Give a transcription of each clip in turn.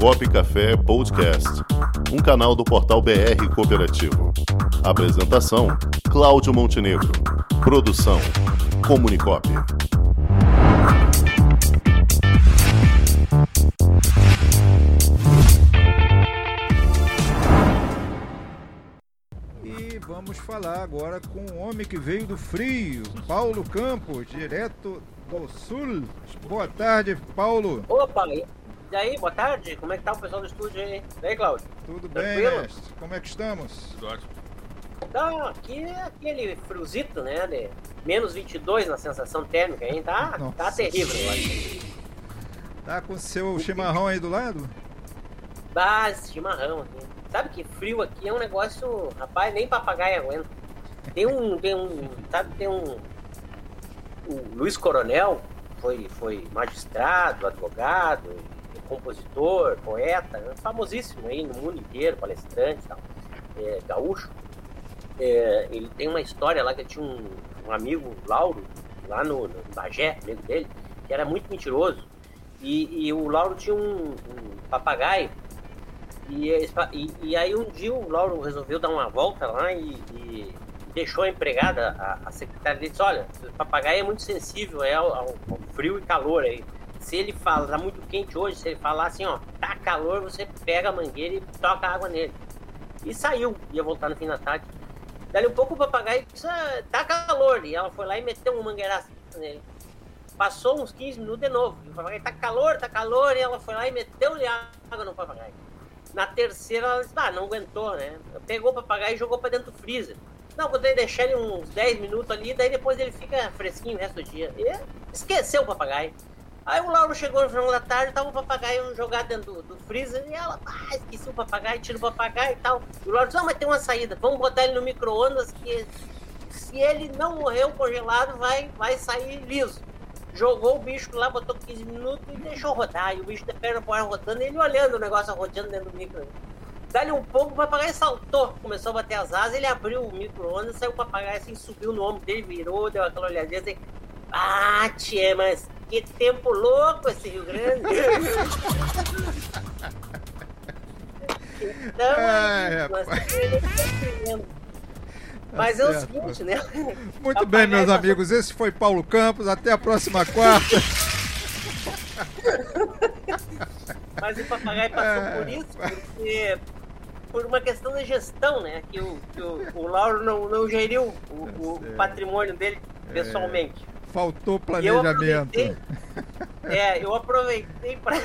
Comunicop Café Podcast, um canal do portal BR Cooperativo. Apresentação: Cláudio Montenegro. Produção: Comunicop. E vamos falar agora com o homem que veio do frio, Paulo Campos, direto do sul. Boa tarde, Paulo. Opa, e aí, boa tarde? Como é que tá o pessoal do estúdio aí? E aí, Cláudio? Tudo bem, Tranquilo? mestre? Como é que estamos? Tudo ótimo. Tá, aqui é aquele friozito, né? De menos 22 na sensação térmica, hein? Tá, tá terrível. eu acho. Tá com seu chimarrão aí do lado? Base, chimarrão aqui. Sabe que frio aqui é um negócio, rapaz, nem papagaio aguenta. Tem um, tem um, sabe, tem um, o Luiz Coronel foi, foi magistrado, advogado, compositor, poeta, famosíssimo aí no mundo inteiro, palestrante tal, é, gaúcho. É, ele tem uma história lá que tinha um, um amigo, Lauro, lá no, no Bagé, amigo dele, que era muito mentiroso. E, e o Lauro tinha um, um papagaio e, e, e aí um dia o Lauro resolveu dar uma volta lá e, e deixou a empregada, a, a secretária dele, disse, olha, o papagaio é muito sensível é, ao- ao frio e calor aí. Se ele fala, tá muito quente hoje, se ele falar assim, ó, tá calor, você pega a mangueira e toca água nele. E saiu, ia voltar no fim da tarde. Dali um pouco o papagaio disse, "Ah, tá calor. E ela foi lá e meteu um mangueiraço nele. Passou uns 15 minutos de novo. E o papagaio, tá calor, tá calor. E ela foi lá e meteu-lhe água no papagaio. Na terceira, ela disse, ah, não aguentou, né? Pegou o papagaio e jogou pra dentro do freezer. Não, vou deixar ele uns 10 minutos ali, daí depois ele fica fresquinho o resto do dia. E esqueceu o papagaio. Aí o Lauro chegou no final da tarde, tava o papagaio jogado dentro do, do freezer, e ela, ah, esqueci o papagaio, tira o papagaio e tal. E o Lauro disse, ah, mas tem uma saída, vamos botar ele no micro-ondas, que se ele não morreu congelado, vai, vai sair liso. Jogou o bicho lá, botou 15 minutos e deixou rodar. E o bicho da perna pro ar rodando, ele olhando o negócio rodando dentro do micro. Dali um pouco, o papagaio saltou, começou a bater as asas, ele abriu o micro-ondas, saiu o papagaio assim, subiu no ombro dele, virou, deu aquela olhadinha assim. Ah, tia, mas que tempo louco esse Rio Grande! então, Ai, é estamos Mas é o seguinte, né? Muito Papagaio bem, meus amigos. Esse foi Paulo Campos. Até a próxima quarta. Mas o papagaio passou É. por isso, porque por uma questão de gestão, né? Que o, que o, o Lauro não, não geriu o, o certo. patrimônio dele pessoalmente. Faltou eu planejamento. aproveitei, é, eu aproveitei para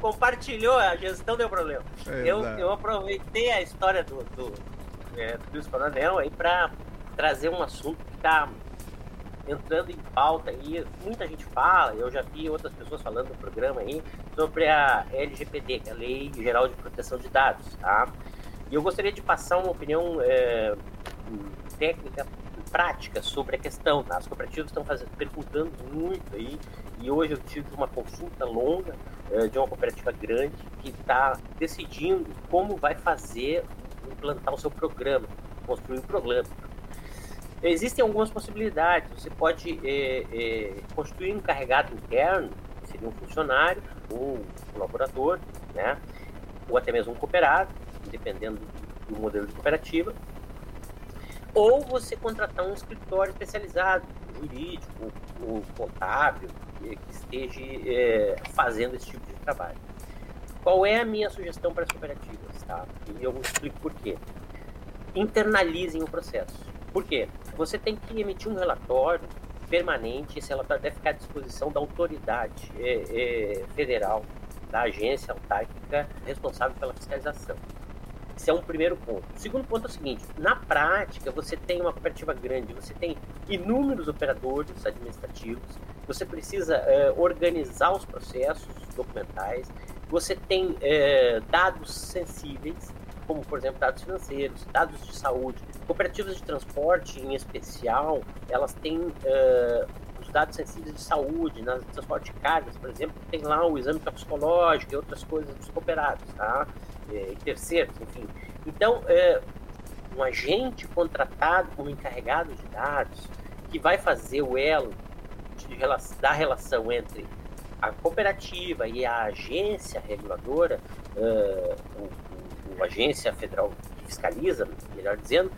compartilhou a gestão deu problema. Eu, Exato. eu aproveitei a história do do, é, do Luiz Coronel aí para trazer um assunto que está entrando em pauta e muita gente fala, eu já vi outras pessoas falando no programa aí sobre a LGPD, que é a Lei Geral de Proteção de Dados, tá? E eu gostaria de passar uma opinião é, técnica prática sobre a questão. As cooperativas estão fazendo, perguntando muito aí, e hoje eu tive uma consulta longa eh, de uma cooperativa grande que está decidindo como vai fazer, implantar o seu programa, construir um programa. Existem algumas possibilidades. Você pode eh, eh, construir um encarregado interno, que seria um funcionário ou um colaborador, né? ou até mesmo um cooperado, dependendo do modelo de cooperativa, ou você contratar um escritório especializado, jurídico, ou contábil, eh, que esteja eh, fazendo esse tipo de trabalho. Qual é a minha sugestão para as cooperativas? Tá? E eu explico por quê. Internalizem o processo. Por quê? Você tem que emitir um relatório permanente, esse relatório deve ficar à disposição da autoridade eh, eh, federal, da agência autárquica responsável pela fiscalização. Esse é um primeiro ponto. O segundo ponto é o seguinte: na prática, você tem uma cooperativa grande, você tem inúmeros operadores administrativos, você precisa eh, organizar os processos documentais, você tem eh, dados sensíveis, como por exemplo dados financeiros, dados de saúde. Cooperativas de transporte, em especial, elas têm eh, os dados sensíveis de saúde, nas transporte de cargas, por exemplo, tem lá o exame toxicológico e outras coisas dos cooperados, tá? E terceiros, enfim. Então, é, um agente contratado como encarregado de dados que vai fazer o elo de, da relação entre a cooperativa e a agência reguladora, uh, o, o, a agência federal que fiscaliza, melhor dizendo,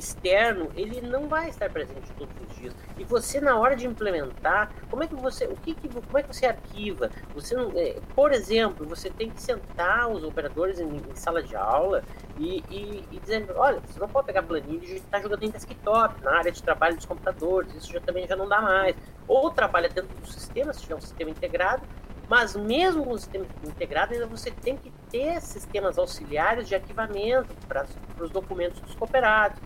externo, ele não vai estar presente todos os dias. E você na hora de implementar, como é que você, o que, que como é que você arquiva? Você não, é, por exemplo, você tem que sentar os operadores em, em sala de aula e, e, e dizer, olha, você não pode pegar planilha e estar jogando em desktop, na área de trabalho dos computadores, isso já também já não dá mais. Ou trabalha dentro do sistema, se tiver um sistema integrado, mas mesmo com o sistema integrado, ainda você tem que ter sistemas auxiliares de arquivamento para os documentos dos cooperados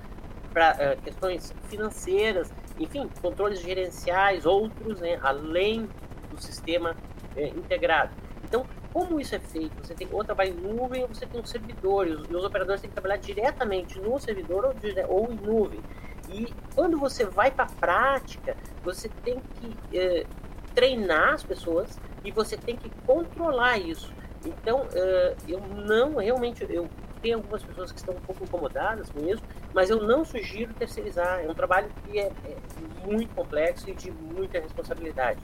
para uh, eh, questões financeiras, enfim, controles gerenciais, outros, né, além do sistema uh, integrado. Então, como isso é feito? Você tem ou trabalha em nuvem ou você tem um servidor, e os, e os operadores têm que trabalhar diretamente no servidor ou, ou em nuvem. E quando você vai para a prática, você tem que uh, treinar as pessoas e você tem que controlar isso. Então, eu não realmente, eu tem algumas pessoas que estão um pouco incomodadas com isso, mas eu não sugiro terceirizar. É um trabalho que é, é muito complexo e de muita responsabilidade.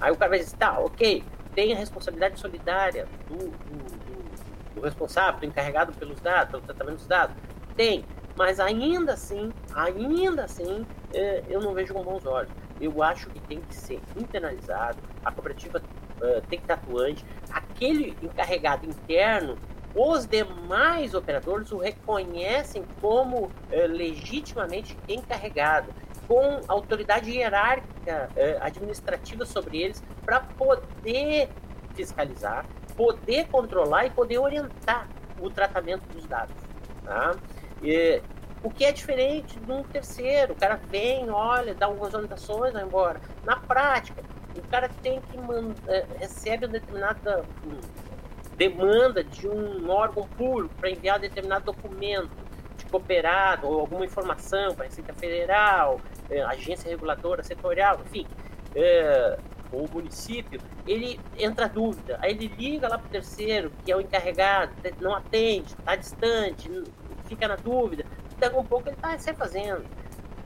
Aí o cara vai dizer, tá, ok, tem a responsabilidade solidária do, do, do, do responsável, do encarregado pelos dados, pelo tratamento dos dados. Tem, mas ainda assim, ainda assim, é, eu não vejo com bons olhos. Eu acho que tem que ser internalizado, a cooperativa uh, tem que estar atuante, aquele encarregado interno os demais operadores o reconhecem como eh, legitimamente encarregado, com autoridade hierárquica eh, administrativa sobre eles, para poder fiscalizar, poder controlar e poder orientar o tratamento dos dados. Tá? E, o que é diferente de um terceiro. O cara vem, olha, dá algumas orientações, vai embora. Na prática, o cara tem que eh, recebe uma determinada demanda de um órgão público para enviar determinado documento de cooperado ou alguma informação para a Receita Federal, é, agência reguladora setorial, enfim, é, o município, ele entra dúvida. Aí ele liga lá para o terceiro, que é o encarregado, não atende, está distante, fica na dúvida. Daqui um pouco ele está fazendo.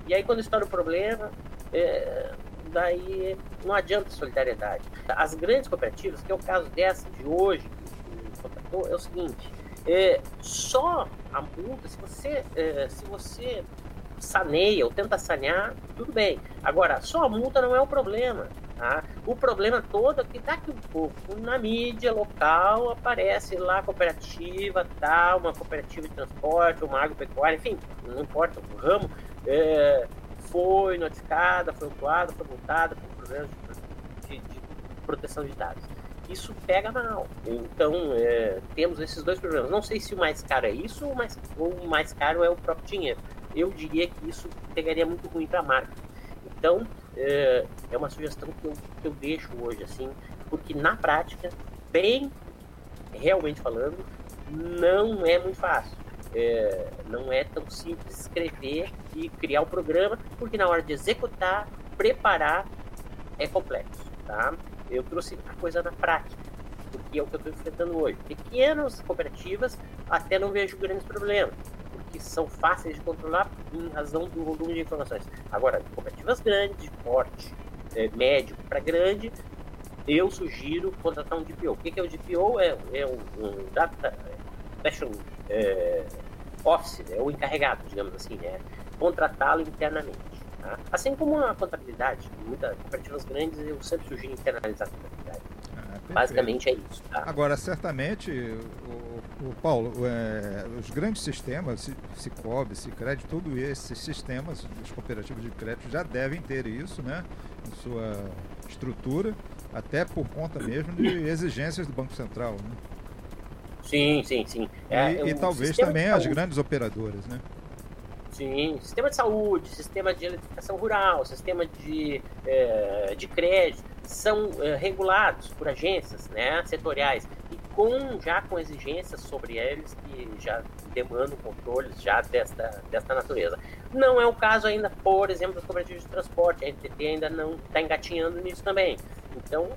E aí quando estoura o problema, é, daí não adianta solidariedade. As grandes cooperativas, que é o caso dessa de hoje, é o seguinte: é, só a multa, se você, é, se você saneia ou tenta sanear, tudo bem. Agora, só a multa não é o problema. Tá? O problema todo é que daqui um pouco, na mídia local, aparece lá cooperativa, tal, uma cooperativa de transporte, uma agropecuária, enfim, não importa o ramo, é, foi notificada, foi autuada, foi multada por problemas de, de, de proteção de dados isso pega mal. Então, é, temos esses dois problemas. Não sei se o mais caro é isso ou, mais, ou o mais caro é o próprio dinheiro. Eu diria que isso pegaria muito ruim para a marca. Então, é, é, uma sugestão que eu, que eu deixo hoje, assim, porque na prática, bem realmente falando, não é muito fácil. É, não é tão simples escrever e criar o programa, porque na hora de executar, preparar, é complexo. Tá? Eu trouxe a coisa na prática, porque é o que eu estou enfrentando hoje. Pequenas cooperativas até não vejo grandes problemas, porque são fáceis de controlar em razão do volume de informações. Agora, cooperativas grandes, de porte é, médio para grande, eu sugiro contratar um DPO. O que é o DPO? É, é um, um Data Protection é, Office, é o encarregado, digamos assim, né? contratá-lo internamente. Tá? Assim como a contabilidade, muitas cooperativas grandes eu sempre sugiro internalizar a contabilidade. Ah, Basicamente é isso. Tá? Agora, certamente, o, o Paulo, é, os grandes sistemas, Cicobi, Cicred, todos esses sistemas, os cooperativos de crédito já devem ter isso né, em sua estrutura, até por conta mesmo de exigências do Banco Central. Né? Sim, sim, sim. É, e, e talvez também as grandes operadoras, né? Sim, sistema de saúde, sistema de eletrificação rural, sistema de, é, de crédito, são é, regulados por agências né, setoriais e com, já com exigências sobre eles que já demandam controles já desta, desta natureza. Não é o caso ainda, por exemplo, das cooperativas de transporte, a NTT ainda não está engatinhando nisso também. Então,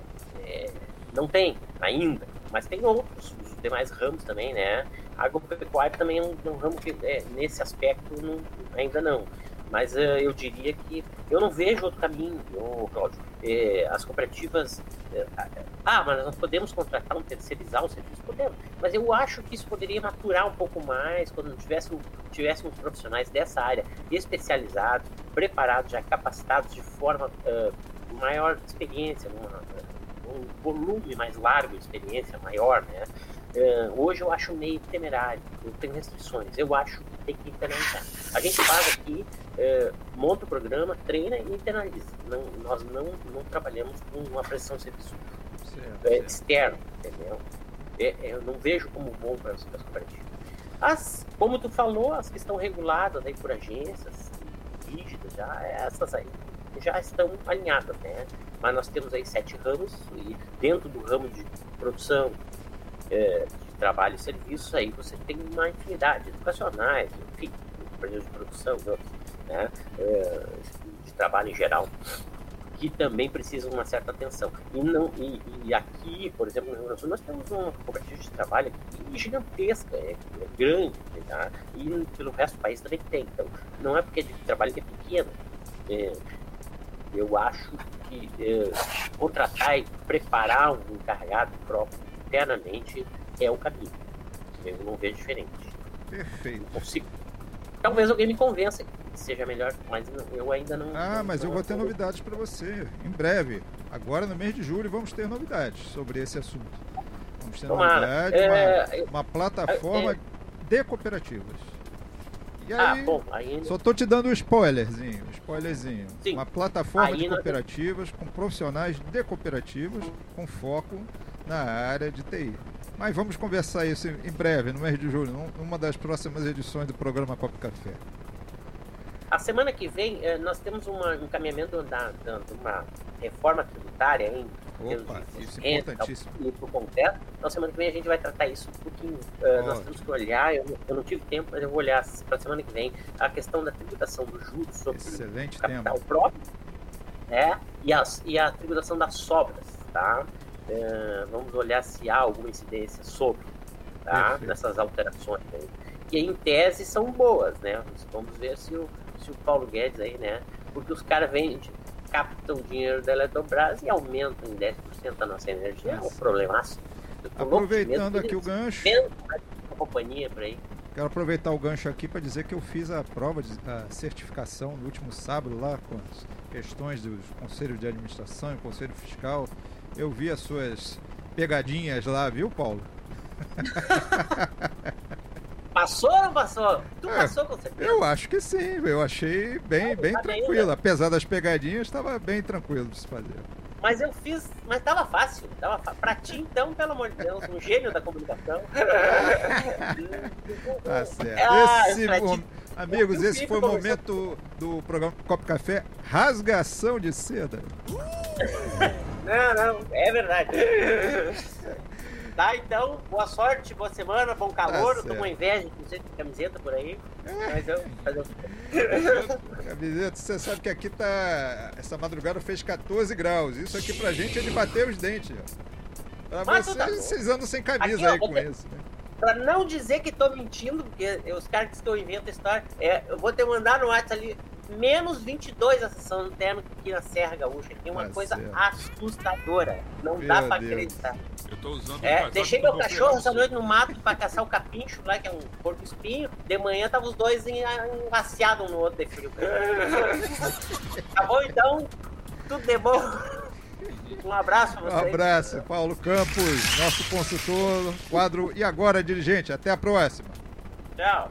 é, não tem ainda, mas tem outros, os demais ramos também, né? Agropecuária também é um, um ramo que, é, nesse aspecto, não, ainda não. Mas uh, eu diria que eu não vejo outro caminho, Cláudio. É, as cooperativas. É, ah, mas nós podemos contratar um terceirizar o serviço? Podemos. Mas eu acho que isso poderia maturar um pouco mais quando tivéssemos, tivéssemos profissionais dessa área especializados, preparados, já capacitados de forma uh, maior experiência, uma, um volume mais largo de experiência maior, né? Uh, hoje eu acho meio temerário, eu tenho restrições, eu acho que tem que internalizar. A gente faz aqui, uh, monta o programa, treina e internaliza. Não, nós não, não trabalhamos com uma prestação de serviço certo, é, externo, entendeu? É, eu não vejo como bom para as cooperativas. As, como tu falou, as que estão reguladas aí por agências rígidas, já essas aí já estão alinhadas, né? Mas nós temos aí sete ramos e dentro do ramo de produção, é, de trabalho e serviços, aí você tem uma infinidade educacionais, enfim, empresas de produção, né, é, de trabalho em geral, que também precisam de uma certa atenção. E, não, e, e aqui, por exemplo, no Rio Grande do Sul, nós temos uma cooperativa de trabalho gigantesca, é, é grande, tá? e pelo resto do país também tem. Então, não é porque de trabalho que é pequeno. É, eu acho que é, contratar e preparar um encarregado próprio internamente é o caminho. Eu não vejo diferente. Perfeito. Consigo. Talvez alguém me convença que seja melhor, mas eu ainda não. Ah, não, mas não eu vou ter novidades para você em breve. Agora no mês de julho vamos ter novidades sobre esse assunto. Vamos ter Tomara. novidade, é... uma, uma, plataforma é... de cooperativas. E ah, aí, ah, bom, aí... só tô te dando um spoilerzinho, spoilerzinho. Sim. Uma plataforma aí de cooperativas com profissionais de cooperativas com foco na área de TI. Mas vamos conversar isso em breve, no mês de julho, numa das próximas edições do programa Copo Café. A semana que vem eh, nós temos uma, um encaminhamento da, da, de uma reforma tributária em Opa, isso é importantíssimo. Por concreto. Então semana que vem a gente vai tratar isso um pouquinho. Uh, nós temos que olhar, eu, eu, não tive tempo, mas eu vou olhar para a semana que vem a questão da tributação do juros sobre Excelente o capital tema. próprio né, e, as, e a tributação das sobras. Tá? Uh, vamos olhar se há alguma incidência sobre tá? nessas alterações. Né? Que em tese são boas, né? Vamos ver se o se o Paulo Guedes aí, né? Porque os caras vendem, captam dinheiro da Eletrobras e aumentam em 10% a nossa energia. É um problemaço. Aproveitando aqui o gancho. A companhia por aí. Quero aproveitar o gancho aqui para dizer que eu fiz a prova de a certificação no último sábado lá com as questões dos conselhos de administração e conselho fiscal. Eu vi as suas pegadinhas lá, viu, Paulo? Passou ou não passou? Tu é, passou com certeza? Eu acho que sim, eu achei bem, é, bem tá tranquilo. Bem, Apesar das pegadinhas, estava bem tranquilo de se fazer. Mas eu fiz, mas tava fácil. Tava fácil. Pra ti, então, pelo amor de Deus, um gênio da comunicação. tá certo. Ah, esse, bom, amigos, esse foi o momento do programa Copo Café Rasgação de Seda. Não, não, é verdade. Tá, então, boa sorte, boa semana, bom calor. Tá eu tô com inveja de você de camiseta por aí. Mas eu. Mas eu... Camiseta, você sabe que aqui tá. Essa madrugada fez 14 graus. Isso aqui pra gente é de bater os dentes. Pra mas vocês, tá... vocês andam sem camisa aqui, aí ó, com ter... isso, né? Pra não dizer que tô mentindo, porque os caras que eu invento a história, é, eu vou te mandar no WhatsApp ali menos 22 a sessão térmica aqui na Serra Gaúcha. Tem uma tá coisa certo. assustadora. Não meu dá pra Deus. acreditar. Eu tô usando é, deixei meu cachorro essa noite no mato pra caçar o capincho lá, que é um porco espinho. De manhã tava os dois enlaceados um no outro de frio. tá bom então? Tudo de bom. Um abraço pra vocês. Um abraço, Paulo Campos, nosso consultor, quadro E Agora Dirigente. Até a próxima. Tchau.